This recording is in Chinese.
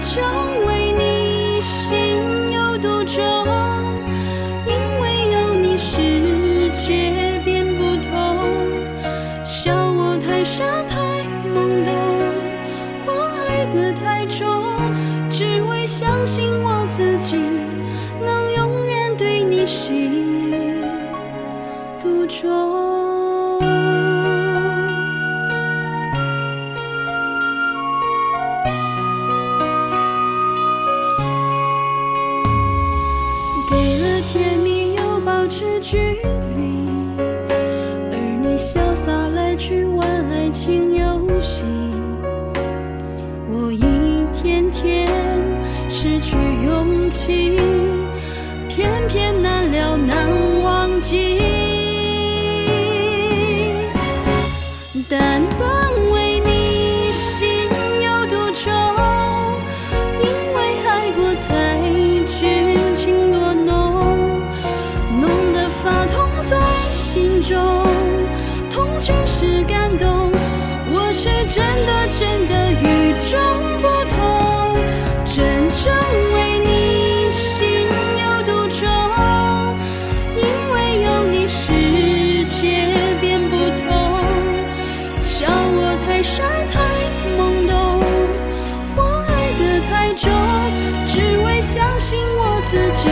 就为你心有独钟，因为有你世界变不同。笑我太傻太懵懂，或爱得太重，只为相信我自己能永远对你心独钟。甜蜜又保持距离，而你潇洒来去玩爱情游戏，我一天天失去勇气，偏偏难了难忘记。中，痛全是感动。我是真的真的与众不同，真正为你心有独钟，因为有你世界变不同。笑我太傻太懵懂，或爱得太重，只为相信我自己